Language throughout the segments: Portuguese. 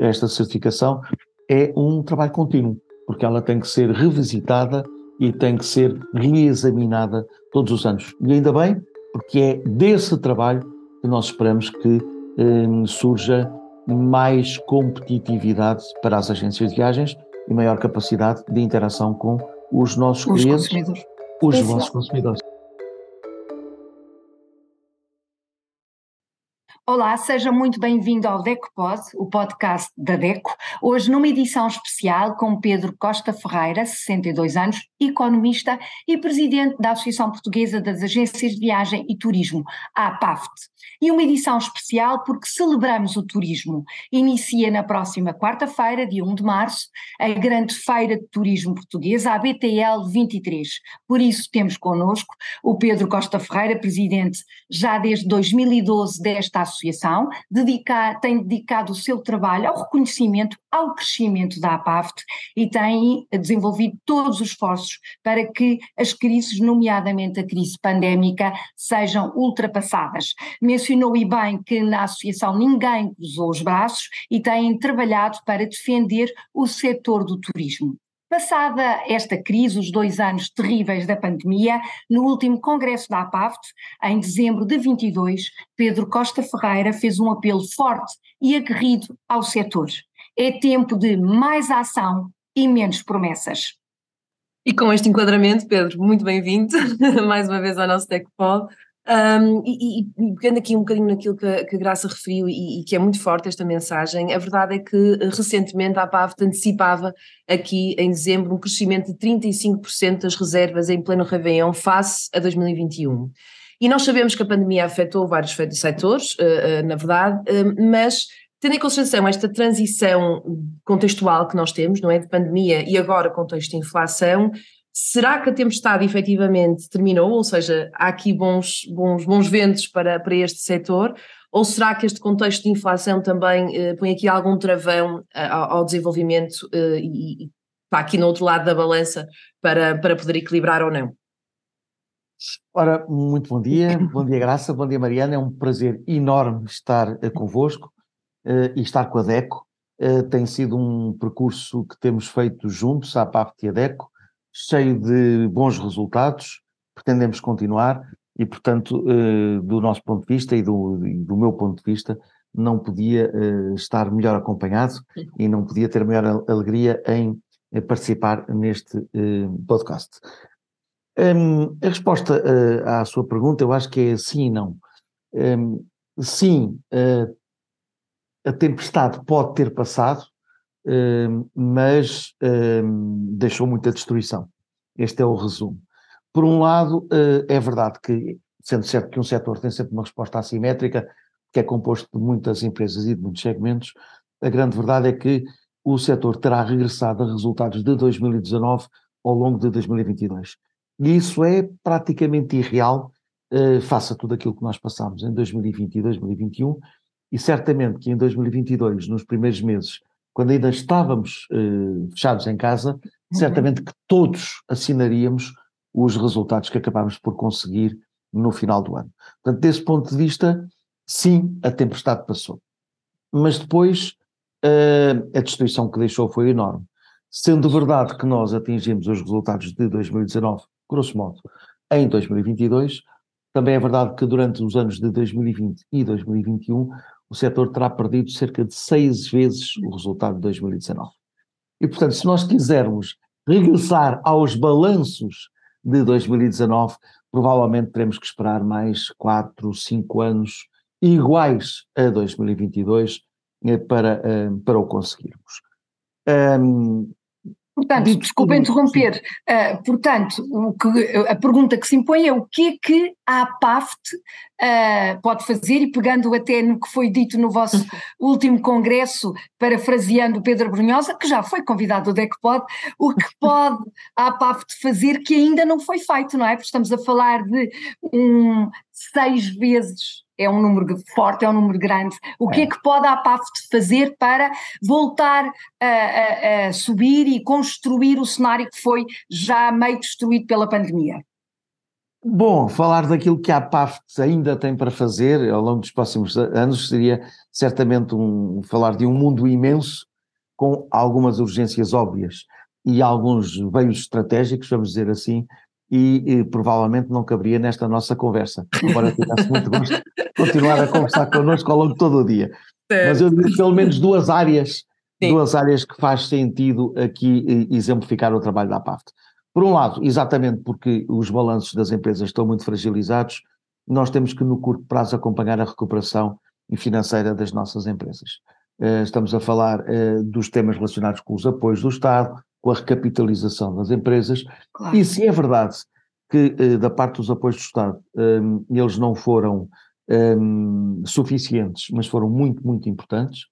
esta certificação é um trabalho contínuo, porque ela tem que ser revisitada e tem que ser reexaminada todos os anos. E ainda bem, porque é desse trabalho que nós esperamos que eh, surja mais competitividade para as agências de viagens e maior capacidade de interação com os nossos os clientes, consumidores. os nossos consumidores. Olá, seja muito bem-vindo ao DecoPod, o podcast da DECO. Hoje numa edição especial com Pedro Costa Ferreira, 62 anos, economista e presidente da Associação Portuguesa das Agências de Viagem e Turismo, a APAFT. E uma edição especial porque celebramos o turismo. Inicia na próxima quarta-feira, dia 1 de março, a grande Feira de Turismo Portuguesa, a BTL 23. Por isso temos connosco o Pedro Costa Ferreira, presidente já desde 2012 desta associação, dedicar, tem dedicado o seu trabalho ao reconhecimento, ao crescimento da APAFT e tem desenvolvido todos os esforços para que as crises, nomeadamente a crise pandémica, sejam ultrapassadas. Mencionou e bem que na associação ninguém cruzou os braços e têm trabalhado para defender o setor do turismo. Passada esta crise, os dois anos terríveis da pandemia, no último congresso da APAFT, em dezembro de 22, Pedro Costa Ferreira fez um apelo forte e aguerrido ao setor. É tempo de mais ação e menos promessas. E com este enquadramento, Pedro, muito bem-vindo mais uma vez ao nosso TechPod. Um, e, e, pegando aqui um bocadinho naquilo que, que a Graça referiu e, e, que é muito forte esta mensagem, a verdade é que recentemente a APAVT antecipava aqui em dezembro um crescimento de 35% das reservas em pleno Réveillon face a 2021. E nós sabemos que a pandemia afetou vários setores, uh, uh, na verdade, uh, mas tendo em consideração esta transição contextual que nós temos, não é, de pandemia e agora contexto de inflação, Será que a tempestade efetivamente terminou? Ou seja, há aqui bons, bons, bons ventos para, para este setor? Ou será que este contexto de inflação também eh, põe aqui algum travão eh, ao, desenvolvimento eh, e, está aqui no outro lado da balança para, para poder equilibrar ou não? Ora, muito bom dia, bom dia Graça, bom dia Mariana, é um prazer enorme estar uh, convosco uh, e estar com a DECO. Uh, tem sido um percurso que temos feito juntos, à PAFT e a DECO, cheio de bons resultados, pretendemos continuar e, portanto, eh, do nosso ponto de vista e do, do meu ponto de vista, não podia eh, estar melhor acompanhado e não podia ter maior alegria em participar neste eh, podcast. A resposta à sua pergunta eu acho que é sim e não. Sim, a tempestade pode ter passado, mas deixou muita destruição. Este é o resumo. Por um lado, uh, é verdade que, sendo certo que um setor tem sempre uma resposta assimétrica, que é composto de muitas empresas e de muitos segmentos, a grande verdade é que o setor terá regressado a resultados de 2019 ao longo de 2022. E isso é praticamente irreal uh, face a tudo aquilo que nós passamos em 2020 e 2021, e certamente que em 2022, nos primeiros meses, quando ainda estávamos eh, fechados em casa, certamente que todos assinaríamos os resultados que acabámos por conseguir no final do ano. Portanto, desse ponto de vista, sim, a tempestade passou. Mas depois uh, a destruição que deixou foi enorme. Sendo verdade que nós atingimos os resultados de 2019, grosso modo, em 2022, também é verdade que durante os anos de 2020 e 2021 o setor terá perdido cerca de seis vezes o resultado de 2019. E, portanto, se nós quisermos regressar aos balanços de 2019, provavelmente teremos que esperar mais quatro, cinco anos iguais a 2022 eh, para, eh, para o conseguirmos. Portanto, desculpa interromper, uh, portanto, o que, a pergunta que se impõe é o que é que a APAFT uh, pode fazer, e pegando até no que foi dito no vosso último congresso, parafraseando Pedro Brunhosa, que já foi convidado do DECPOD, o que pode a APAFT fazer que ainda não foi feito, não é? Porque estamos a falar de um seis vezes é um número forte, é um número grande. O que é, é que pode a APAFT fazer para voltar a, a, a, subir e construir o cenário que foi já meio destruído pela pandemia? Bom, falar daquilo que a PAFT ainda tem para fazer ao longo dos próximos anos seria certamente um, falar de um mundo imenso com algumas urgências óbvias e alguns veios estratégicos, vamos dizer assim, e, e, provavelmente não caberia nesta nossa conversa, embora tivesse muito gosto de continuar a conversar connosco ao longo de todo o dia. Mas eu diria pelo menos duas áreas, Sim. duas áreas que faz sentido aqui exemplificar o trabalho da PAFT. Por um lado, exatamente porque os balanços das empresas estão muito fragilizados, nós temos que no curto prazo acompanhar a recuperação financeira das nossas empresas. Eh, estamos a falar eh, dos temas relacionados com os apoios do Estado, com a recapitalização das empresas, claro. e se é verdade que eh, da parte dos apoios do Estado eles não foram suficientes, mas foram muito, muito importantes,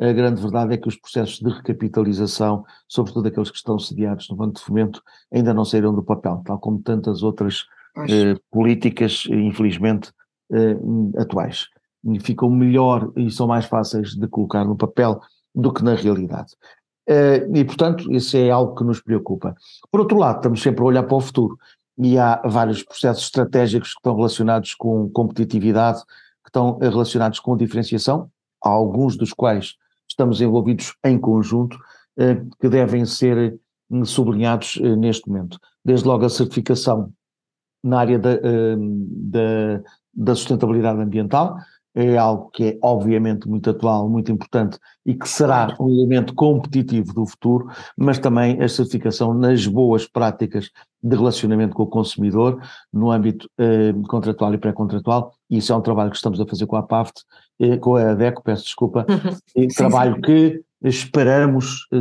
a grande verdade é que os processos de recapitalização, sobretudo aqueles que estão sediados no Banco de Fomento, ainda não saíram do papel, tal como tantas outras eh, políticas, infelizmente, eh, atuais. Ficam melhor e são mais fáceis de colocar no papel do que na realidade. Eh, e, portanto, isso é algo que nos preocupa. Por outro lado, estamos sempre a olhar para o futuro e há vários processos estratégicos que estão relacionados com competitividade, que estão relacionados com diferenciação, alguns dos quais estamos envolvidos em conjunto, eh, que devem ser eh, sublinhados eh, neste momento. Desde logo a certificação na área da, da, da sustentabilidade ambiental, é algo que é obviamente muito atual, muito importante e que será um elemento competitivo do futuro, mas também a certificação nas boas práticas de relacionamento com o consumidor no âmbito eh, contratual e pré-contratual, e isso é um trabalho que estamos a fazer com a PAFT, eh, com a DECO, peço desculpa, uhum. trabalho sim. que esperamos eh,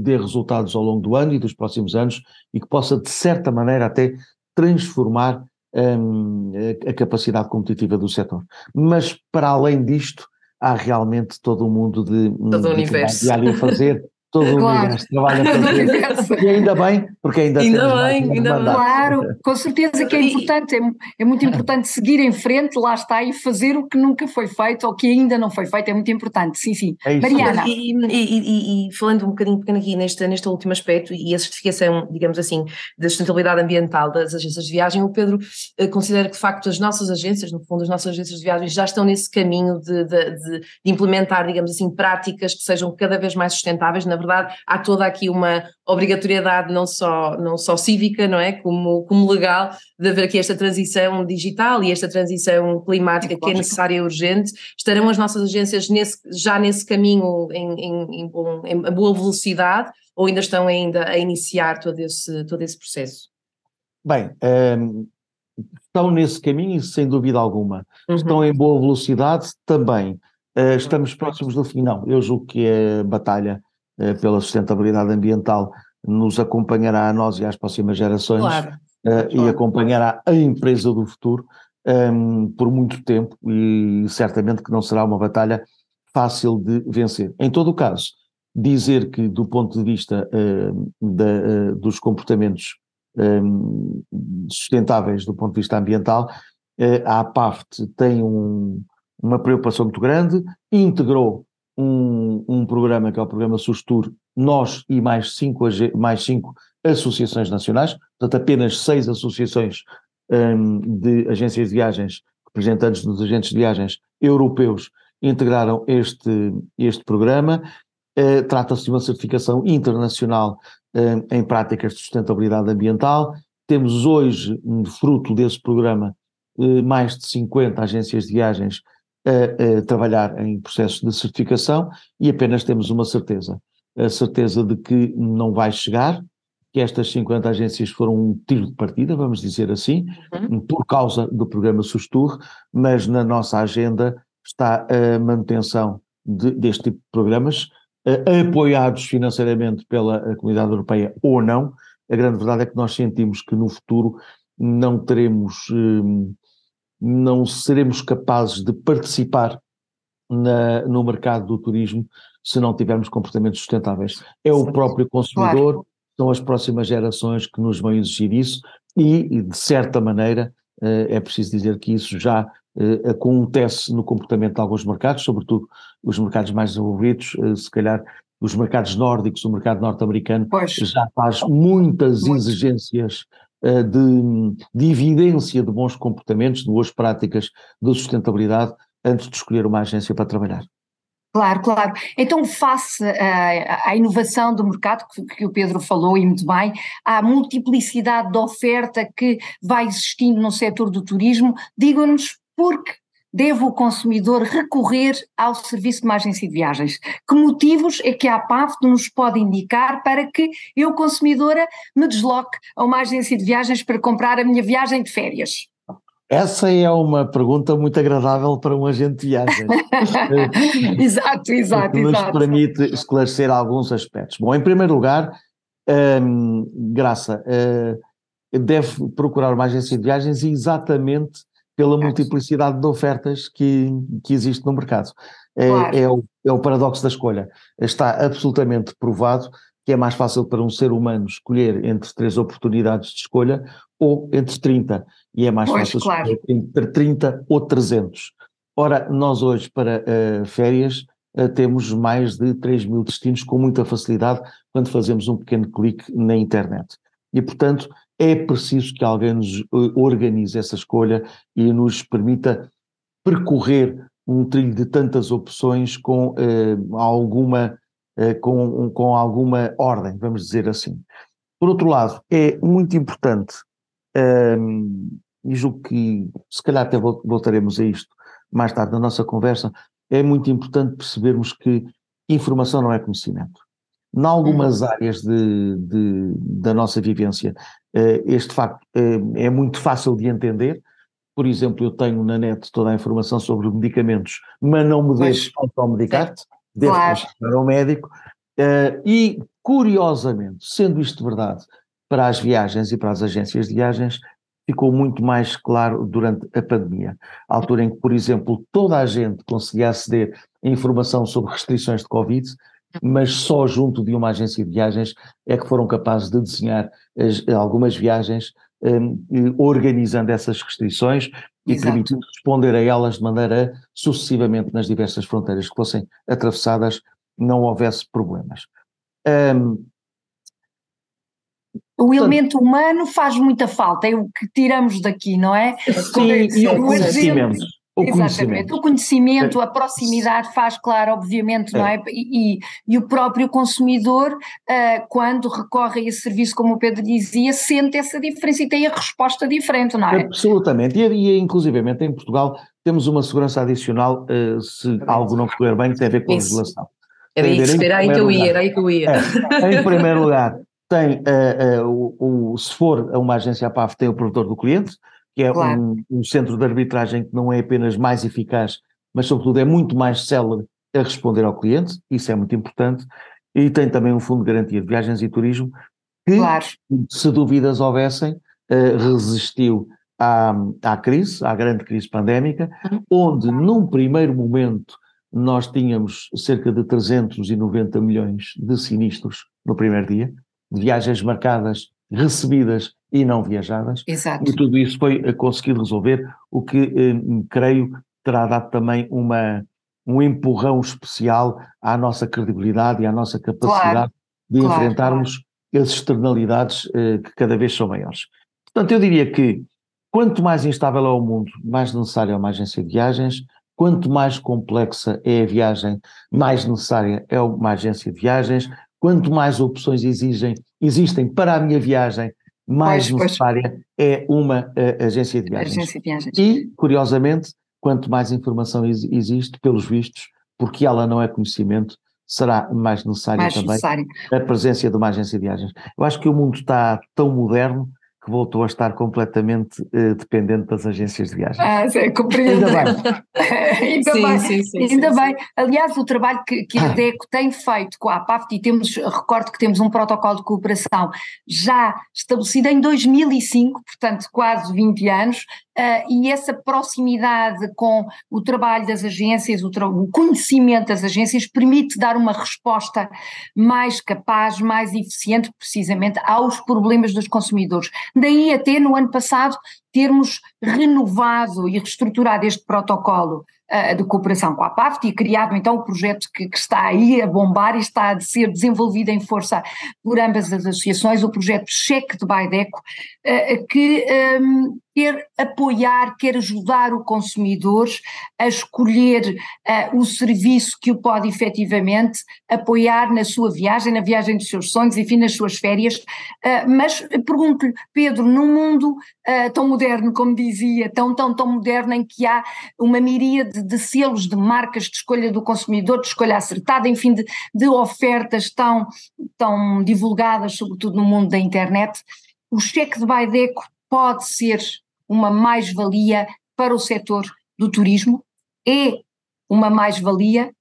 dê resultados ao longo do ano e dos próximos anos e que possa, de certa maneira, até transformar um, a, a capacidade competitiva do setor. Mas, para além disto, há realmente todo um mundo de, todo de, o universo. de, de fazer todo claro. o universo trabalha para E ainda bem, porque ainda, ainda bem, ainda bem. Claro, com certeza que é importante, é, é, muito importante seguir em frente, lá está, e fazer o que nunca foi feito ou que ainda não foi feito, é muito importante, sim, sim. É Mariana. E, e, e, e, falando um bocadinho pequeno aqui neste, neste último aspecto e a certificação, digamos assim, da sustentabilidade ambiental das agências de viagem, o Pedro eh, considera que de facto as nossas agências, no fundo as nossas agências de viagem já estão nesse caminho de, de, de, de implementar, digamos assim, práticas que sejam cada vez mais sustentáveis, na verdade, há toda aqui uma obrigatoriedade não só, não só cívica, não é, como, como legal, de haver aqui esta transição digital e esta transição climática que é necessária e urgente. Estarão as nossas agências nesse, já nesse caminho em, em, em, em boa velocidade ou ainda estão ainda a iniciar todo esse, todo esse processo? Bem, um, ehm, estão nesse caminho, sem dúvida alguma. Uhum. Estão em boa velocidade também. Uh, estamos próximos do fim, não. Eu julgo que a batalha pela sustentabilidade ambiental nos acompanhará a nós e às próximas gerações claro. uh, e acompanhará a empresa do futuro um, ehm, por muito tempo e certamente que não será uma batalha fácil de vencer. Em todo o caso, dizer que do ponto de vista da, dos comportamentos um, sustentáveis do ponto de vista ambiental, a APAFT tem um, uma preocupação muito grande, integrou um, um programa que é o programa Sustur, nós e mais cinco, mais cinco associações nacionais, portanto apenas seis associações um, de agências de viagens, representantes dos agentes de viagens europeus integraram este, este programa. Uh, Trata-se de uma certificação internacional uh, em práticas de sustentabilidade ambiental. Temos hoje, fruto desse programa, uh, mais de 50 agências de viagens a, trabalhar em processos de certificação e apenas temos uma certeza, a certeza de que não vai chegar, que estas 50 agências foram um tiro de partida, vamos dizer assim, uhum. por causa do programa Sustur, mas na nossa agenda está a manutenção de, deste tipo de programas, uh, apoiados financeiramente pela Comunidade Europeia ou não. A grande verdade é que nós sentimos que no futuro não teremos uh, não seremos capazes de participar na, no mercado do turismo se não tivermos comportamentos sustentáveis. É o próprio consumidor, claro. são as próximas gerações que nos vão exigir isso e, de certa maneira, eh, é preciso dizer que isso já eh, acontece no comportamento de alguns mercados, sobretudo os mercados mais desenvolvidos, eh, se calhar os mercados nórdicos, o mercado norte-americano já faz muitas exigências de, de evidência de bons comportamentos, de boas práticas de sustentabilidade antes de escolher uma agência para trabalhar. Claro, claro. Então, face à, inovação do mercado, que, que, o Pedro falou e muito bem, à multiplicidade de oferta que vai existindo no setor do turismo, digam-nos por que deve o consumidor recorrer ao serviço de uma agência de viagens? Que motivos é que a APAF nos pode indicar para que eu, consumidora, me desloque a uma agência de viagens para comprar a minha viagem de férias? Essa é uma pergunta muito agradável para um agente de viagens. exato, exato, nos exato. permite esclarecer alguns aspectos. Bom, em primeiro lugar, hum, Graça, uh, deve procurar uma agência de viagens exatamente pela multiplicidade de ofertas que, que existe no mercado. É, claro. é, o, é o paradoxo da escolha. Está absolutamente provado que é mais fácil para um ser humano escolher entre três oportunidades de escolha ou entre 30, e é mais pois, fácil claro. escolher entre 30 ou 300. Ora, nós hoje para uh, férias uh, temos mais de 3 mil destinos com muita facilidade quando fazemos um pequeno clique na internet. E, portanto, é preciso que alguém nos uh, organize essa escolha e nos permita percorrer um trilho de tantas opções com alguma eh, com, com alguma ordem, vamos dizer assim. Por outro lado, é muito importante, ehm, e julgo que se calhar até voltaremos a isto mais tarde na nossa conversa, é muito importante percebermos que informação não é conhecimento. Em algumas uhum. áreas de, de, da nossa vivência, uh, este facto uh, é muito fácil de entender. Por exemplo, eu tenho na net toda a informação sobre medicamentos, mas não me deixo automedicar-te deve claro. consultar ao médico. Uh, e, curiosamente, sendo isto verdade para as viagens e para as agências de viagens, ficou muito mais claro durante a pandemia. A altura em que, por exemplo, toda a gente conseguia aceder a informação sobre restrições de Covid, mas só junto de uma agência de viagens é que foram capazes de desenhar as, algumas viagens um, organizando essas restrições e Exato. permitindo responder a elas de maneira sucessivamente nas diversas fronteiras que fossem atravessadas, não houvesse problemas. Um, o elemento humano faz muita falta, é o que tiramos daqui, não é? Sim, e o conhecimento. O Exatamente, conhecimento. o conhecimento, a proximidade faz claro, obviamente, não é? é? E, e, o próprio consumidor, uh, quando recorre a esse serviço, como o Pedro dizia, sente essa diferença e tem a resposta diferente, não é? Absolutamente, e, e inclusivamente em Portugal temos uma segurança adicional uh, se algo não correr bem que tem a ver com a legislação. Era, isso, era aí que eu ia, era aí que eu ia. É, em primeiro lugar, tem, uh, o, o, se for a uma agência APAF, tem o provedor do cliente, que é claro. um, um, centro de arbitragem que não é apenas mais eficaz, mas sobretudo é muito mais célere a responder ao cliente, isso é muito importante, e tem também um fundo de garantia de viagens e turismo que, claro. se dúvidas houvessem, uh, resistiu à, à crise, à grande crise pandémica, uhum. onde num primeiro momento nós tínhamos cerca de 390 milhões de sinistros no primeiro dia, de viagens marcadas, recebidas e não viajadas. Exato. E tudo isso foi eh, conseguido resolver, o que eh, creio terá dado também uma, um empurrão especial à nossa credibilidade e à nossa capacidade claro. de claro, enfrentarmos claro. as externalidades eh, que cada vez são maiores. Portanto, eu diria que quanto mais instável é o mundo, mais necessária é uma agência de viagens, quanto mais complexa é a viagem, mais necessária é uma agência de viagens, quanto mais opções exigem, existem para a minha viagem, mais pois, necessária pois. é uma uh, agência, de viagens. agência de viagens. E, curiosamente, quanto mais informação existe, pelos vistos, porque ela não é conhecimento, será mais necessária mais também necessário. a presença de uma agência de viagens. Eu acho que o mundo está tão moderno que voltou a estar completamente uh, dependente das agências de viagens. Ah, sim, compreendo. Ainda bem. ainda sim, bem. Sim, sim, ainda bem. Aliás, o trabalho que, que a ah. DECO tem feito com a APAFT, e temos, recordo que temos um protocolo de cooperação já estabelecido em 2005, portanto quase 20 anos, Uh, e essa proximidade com o trabalho das agências, o, o, conhecimento das agências, permite dar uma resposta mais capaz, mais eficiente, precisamente, aos problemas dos consumidores. Daí até no ano passado termos renovado e reestruturado este protocolo uh, de cooperação com a PAFT e criado então o projeto que, que, está aí a bombar e está a ser desenvolvido em força por ambas as associações, o projeto Cheque de Baideco, uh, que um, quer apoiar, quer ajudar o consumidor a escolher uh, o serviço que o pode efetivamente apoiar na sua viagem, na viagem dos seus sonhos, enfim, nas suas férias. Mas pergunto-lhe, Pedro, num mundo tão moderno, como dizia, tão, tão, tão moderno, em que há uma miríade de selos, de marcas de escolha do consumidor, de escolha acertada, enfim, de, de ofertas tão, tão divulgadas, sobretudo no mundo da internet, o cheque de Baideco pode ser uma mais-valia para o setor do turismo? É uma mais-valia?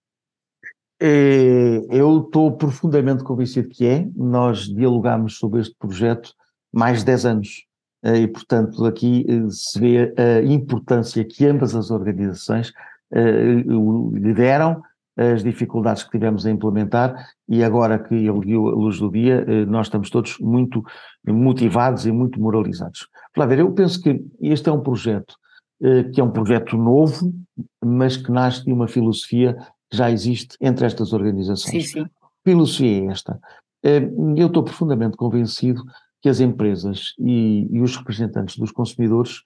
É, eu estou profundamente convencido que é. Nós dialogamos sobre este projeto mais de 10 anos e, portanto, aqui é, se vê a importância que ambas as organizações lhe deram, as dificuldades que tivemos a implementar e agora que ele viu a luz do dia, nós estamos todos muito motivados e muito moralizados. Flávia, eu penso que este é um projeto eh, que é um projeto novo, mas que nasce de uma filosofia que já existe entre estas organizações. Sim, sim. Filosofia é esta. Eh, eu estou profundamente convencido que as empresas e, e os representantes dos consumidores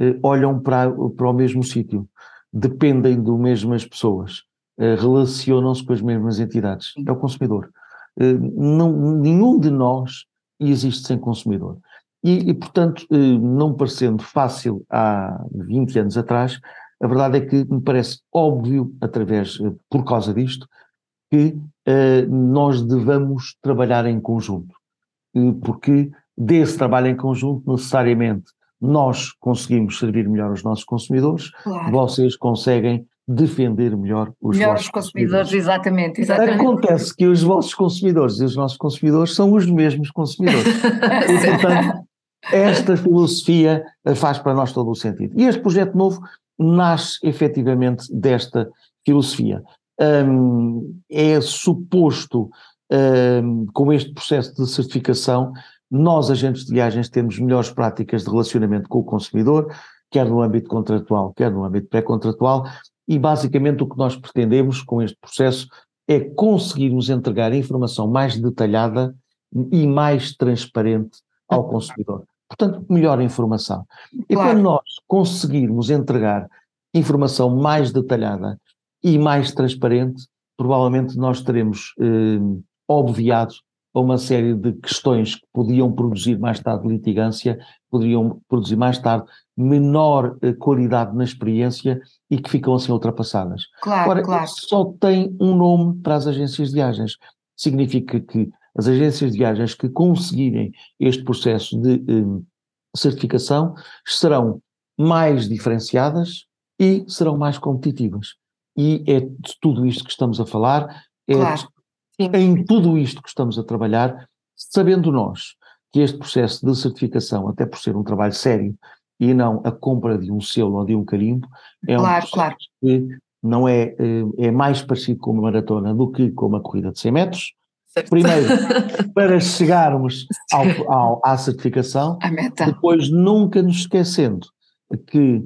eh, olham para, para o mesmo sítio, dependem do mesmas pessoas, relacionam-se com as mesmas entidades. É o consumidor. Não, nenhum de nós existe sem consumidor. E, e, portanto, eh, não parecendo fácil há 20 anos atrás, a verdade é que me parece óbvio, através, eh, por causa disto, que uh, nós devamos trabalhar em conjunto. Porque desse trabalho em conjunto, necessariamente, nós conseguimos servir melhor os nossos consumidores, claro. vocês conseguem defender melhor os melhor vossos os consumidores. consumidores. Exatamente, exatamente. Acontece que os vossos consumidores e os nossos consumidores são os mesmos consumidores. e, portanto, esta filosofia eh, faz para nós todo o sentido. E este projeto novo nasce efetivamente desta filosofia. É suposto, com este processo de certificação, nós, agentes de viagens, temos melhores práticas de relacionamento com o consumidor, quer no âmbito contratual, quer no âmbito pré-contratual, e basicamente o que nós pretendemos com este processo é conseguirmos entregar informação mais detalhada e mais transparente ao consumidor. Portanto, melhor informação. E quando nós conseguirmos entregar informação mais detalhada e mais transparente, provavelmente nós teremos eh, obviado a uma série de questões que podiam produzir mais tarde litigância, poderiam produzir mais tarde menor eh, qualidade na experiência e que ficam assim ultrapassadas. Claro, Ora, claro. só tem um nome para as agências de viagens. Significa que as agências de viagens que conseguirem este processo de um, certificação serão mais diferenciadas e serão mais competitivas. E é de tudo isto que estamos a falar, é claro. Em tudo isto que estamos a trabalhar, sabendo nós que este processo de certificação, até por ser um trabalho sério e não a compra de um selo ou de um carimbo, é claro, um processo claro. que não é, eh, é mais parecido com uma maratona do que com uma corrida de 100 metros, Certo. Primeiro, para chegarmos ao, ao, à certificação, depois nunca nos esquecendo que,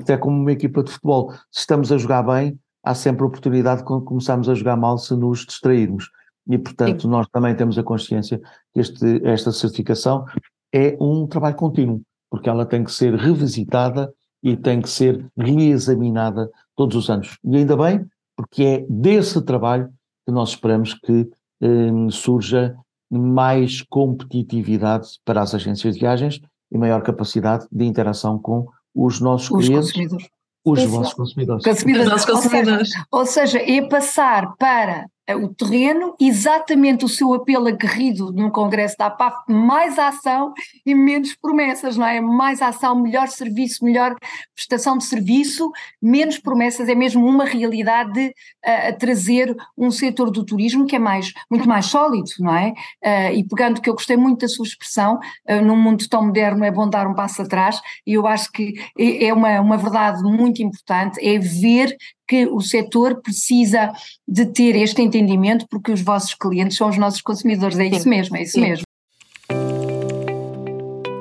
até como uma equipa de futebol, se estamos a jogar bem, há sempre oportunidade de começarmos a jogar mal se nos distrairmos. E, portanto, Sim. nós também temos a consciência que este, esta certificação é um trabalho contínuo, porque ela tem que ser revisitada e tem que ser reexaminada todos os anos. E ainda bem, porque é desse trabalho que nós esperamos que um, surja mais competitividade para as agências de viagens e maior capacidade de interação com os nossos os clientes. Os vossos consumidores. consumidores. Os consumidores. Ou seja, ou seja, é passar para o terreno, exatamente o seu apelo aguerrido no Congresso da APAF, mais ação e menos promessas, não é? Mais ação, melhor serviço, melhor prestação de serviço, menos promessas, é mesmo uma realidade de uh, trazer um setor do turismo que é mais, muito mais sólido, não é? Uh, e pegando que eu gostei muito da sua expressão, uh, num mundo tão moderno é bom dar um passo atrás, e eu acho que é, é uma, uma verdade muito importante, é ver que o setor precisa de ter este entendimento porque os vossos clientes são os nossos consumidores, é isso mesmo, é isso Sim. mesmo.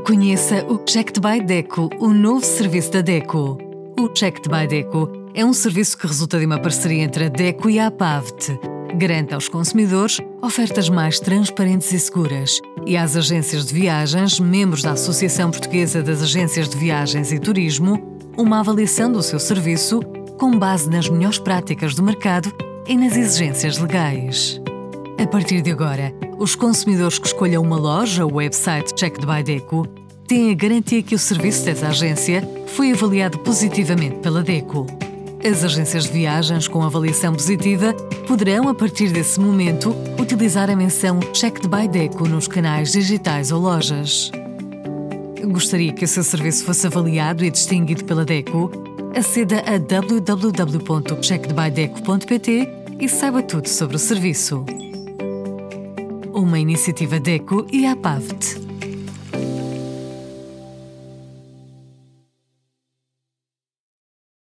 Conheça o Checked by Deco, o novo serviço da Deco. O Checked by Deco é um serviço que resulta de uma parceria entre a Deco e a APAVT. Garante aos consumidores ofertas mais transparentes e seguras e às agências de viagens, membros da Associação Portuguesa das Agências de Viagens e Turismo, uma avaliação do seu serviço com base nas melhores práticas do mercado e nas exigências legais. A partir de agora, os consumidores que escolham uma loja ou website Checked by Deco têm a garantia que o serviço dessa agência foi avaliado positivamente pela Deco. As agências de viagens com avaliação positiva poderão, a partir desse momento, utilizar a menção Checked by Deco nos canais digitais ou lojas. Gostaria que o seu serviço fosse avaliado e distinguido pela DECO? Aceda a www.checkedbydeco.pt e saiba tudo sobre o serviço. Uma iniciativa DECO e a PAVT.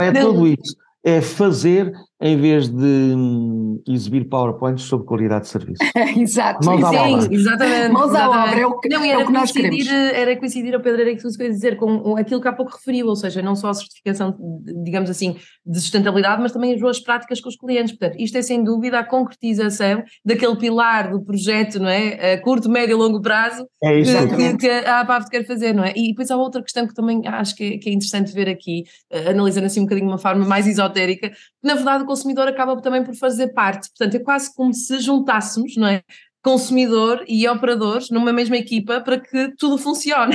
É tudo isso. É fazer em vez de hum, exibir PowerPoints sobre qualidade de serviço. Exato, Mãos à sim, obra. exatamente. Mãos à obra, é o que, Não, e é era, o que nós coincidir, queremos. era coincidir, ao Pedro, era que dizer, com aquilo que há pouco referiu, ou seja, não só a certificação, digamos assim, de sustentabilidade, mas também as boas práticas com os clientes. Portanto, isto é sem dúvida a concretização daquele pilar do projeto, não é? A curto, médio e longo prazo É isso. que, que, que a APAV quer fazer, não é? E depois há outra questão que também acho que é, que é interessante ver aqui, eh, analisando assim um bocadinho de uma forma mais esotérica, que na verdade o consumidor acaba também por fazer parte, portanto é quase como se juntássemos, não é? Consumidor e operadores numa mesma equipa para que tudo funcione.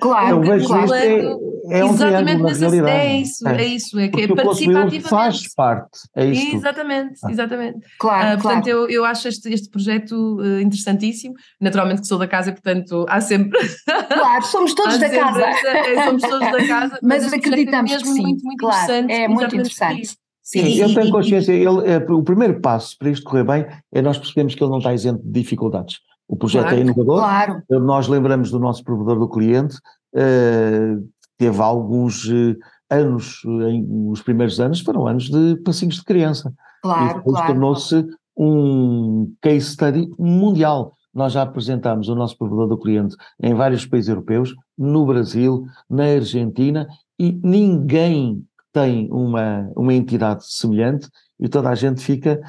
Claro, Eu vejo claro. isto é, é um Exatamente nesse- realidade. é isso, é, isso, é que é participativamente. faz parte, é isso. Exatamente, Ah. exatamente. claro, claro. portanto, eu, eu acho este, este projeto eh, interessantíssimo. Naturalmente que sou da casa, e, portanto, há sempre. Claro, somos todos da casa. essa- é, somos todos da casa. Mas projeto é acreditamos que mesmo sim, Muito, muito claro, interessante. é muito interessante. Sim, e- eu tenho e- consciência, ele, é, o primeiro passo para isto correr bem é nós percebemos que ele não está isento de dificuldades. O projeto Claro. é inovador, Claro, nós lembramos do nosso provedor do cliente, eh, teve alguns eh, anos, eh, em, os primeiros anos foram anos de passinhos de criança. e claro, depois claro. tornou-se um case study mundial. Nós já apresentámos o nosso provedor do cliente em vários países europeus, no Brasil, na Argentina, e ninguém tem uma, uma entidade semelhante e toda a gente fica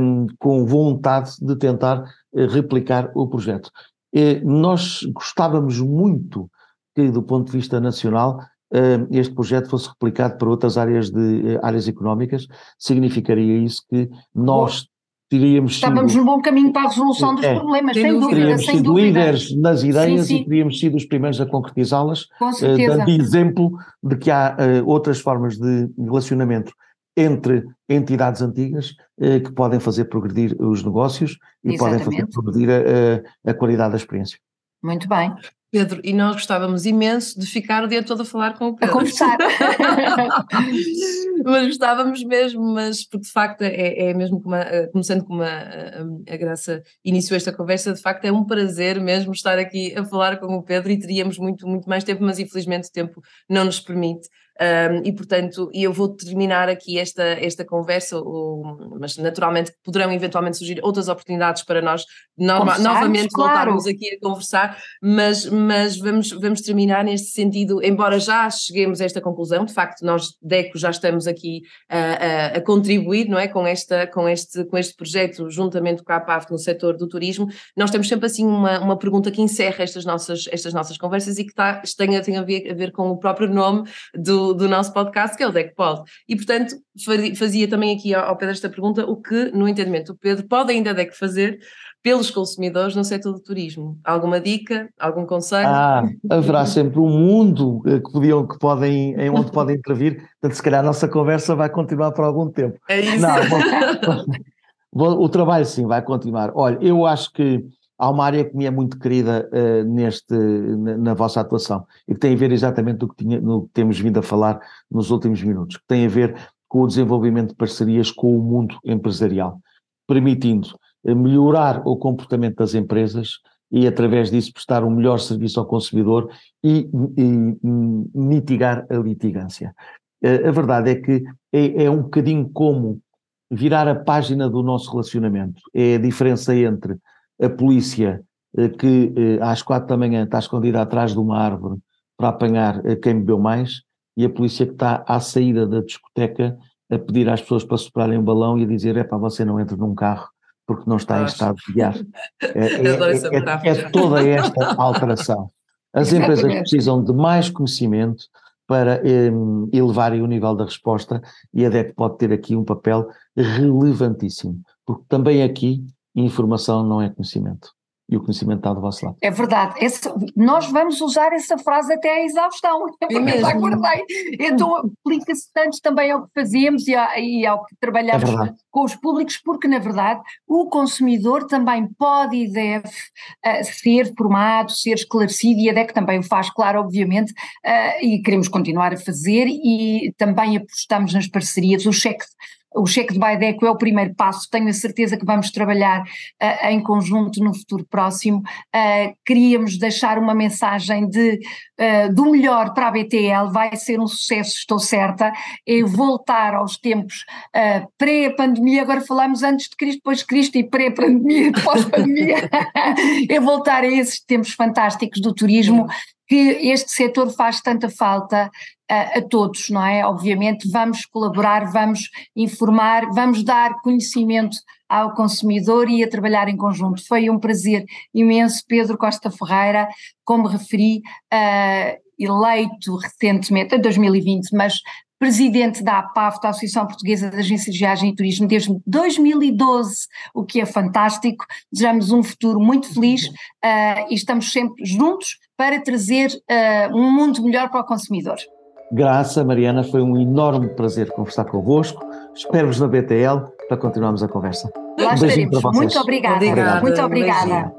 hum, com vontade de tentar eh, replicar o projeto. Eh, nós gostávamos muito que, do ponto de vista nacional, eh, este projeto fosse replicado para outras áreas, de, eh, áreas económicas, significaria isso que nós teríamos Estávamos sido, no bom caminho para a resolução dos É. problemas, Sem dúvida. teríamos sem sido dúvida. líderes nas ideias sim. e teríamos sido os primeiros a concretizá-las, Com eh, certeza. dando exemplo de que há eh, outras formas de relacionamento entre entidades antigas eh, que podem fazer progredir os negócios e podem fazer Exatamente. progredir a, a- a qualidade da experiência. Muito bem. Pedro, e nós gostávamos imenso de ficar o dia todo a falar com o A Pedro. conversar. mas gostávamos mesmo, mas porque de facto é, é mesmo como a- começando como a, a, a Graça iniciou esta conversa, de facto é um prazer mesmo estar aqui a falar com o Pedro e teríamos muito, muito mais tempo, mas infelizmente o tempo não nos permite. Um, e portanto, eu vou terminar aqui esta, esta conversa, ou- mas naturalmente poderão eventualmente surgir outras oportunidades para nós norma- novamente claro. voltarmos aqui a conversar, mas, mas vamos, vamos terminar neste sentido, embora já cheguemos a esta conclusão, de facto nós, DECO, já estamos aqui a, a- a contribuir, não é, com, esta, com, este, com este projeto, juntamente com a APAF no setor do turismo, nós temos sempre assim uma, uma pergunta que encerra estas nossas, estas nossas conversas e que está, tem, tem a, ver, a ver com o próprio nome do, do nosso podcast, que é o DEC Pod. E, portanto, fazia também aqui ao Pedro esta pergunta, o que, no entendimento do Pedro, pode ainda a DEC fazer pelos consumidores no setor do turismo? Alguma dica? Algum conselho? Ah, haverá sempre um mundo eh, que, podiam, que podem, em onde podem intervir, portanto se calhar a nossa conversa vai continuar por algum tempo. é isso? Não, vou- vou- o trabalho sim vai continuar. Olha, eu acho que há uma área que me é muito querida eh, neste, na, na vossa atuação e que tem a ver exatamente do que, tinha- no que temos vindo a falar nos últimos minutos, que tem a ver com o desenvolvimento de parcerias com o mundo empresarial, permitindo eh, melhorar o comportamento das empresas e através disso prestar um melhor serviço ao consumidor e, e, mitigar a litigância. Eh, A verdade é que é, é um bocadinho como virar a página do nosso relacionamento. É a diferença entre a polícia que às quatro da manhã está escondida atrás de uma árvore para apanhar quem bebeu mais, e a polícia que está à saída da discoteca a pedir às pessoas para soprarem um balão e a dizer: é para você não entra num carro porque não está em estado de guiar. É, é, é, é, toda esta alteração. As empresas precisam de mais conhecimento para um, elevarem o nível da resposta e a DEC pode ter aqui um papel relevantíssimo, porque também aqui informação não é conhecimento e o conhecimento está do vosso lado. É verdade. Esse, nós vamos usar essa frase até à exaustão. É mesmo. Acordei. Então aplica-se tanto também ao que fazemos e, ao, e ao que trabalhamos é com os públicos, porque na verdade o consumidor também pode e deve uh, ser formado, ser esclarecido e a DEC também o faz, claro, obviamente, uh, e queremos continuar a fazer e também apostamos nas parcerias. O cheque o cheque de Baideco é o primeiro passo, tenho a certeza que vamos trabalhar uh, em conjunto no futuro próximo. Uh, queríamos deixar uma mensagem de uh, do melhor para a BTL, vai ser um sucesso, estou certa, é voltar aos tempos pré-pandemia, agora falamos antes de Cristo, depois de Cristo e pré-pandemia, pós-pandemia, é voltar a esses tempos fantásticos do turismo que este setor faz tanta falta a, a, todos, não é? Obviamente, vamos colaborar, vamos informar, vamos dar conhecimento ao consumidor e a trabalhar em conjunto. Foi um prazer imenso, Pedro Costa Ferreira, como referi, uh, eleito recentemente, em 2020, mas presidente da APAF, da Associação Portuguesa de Agências de Viagem e Turismo, desde 2012, o que é fantástico. Desejamos um futuro muito feliz uh, e estamos sempre juntos para trazer uh, um mundo melhor para o consumidor. Graça, Mariana, foi um enorme prazer conversar convosco. Espero-vos na BTL para continuarmos a conversa. Lá um estaremos. Muito obrigada. Obrigado. Muito obrigada.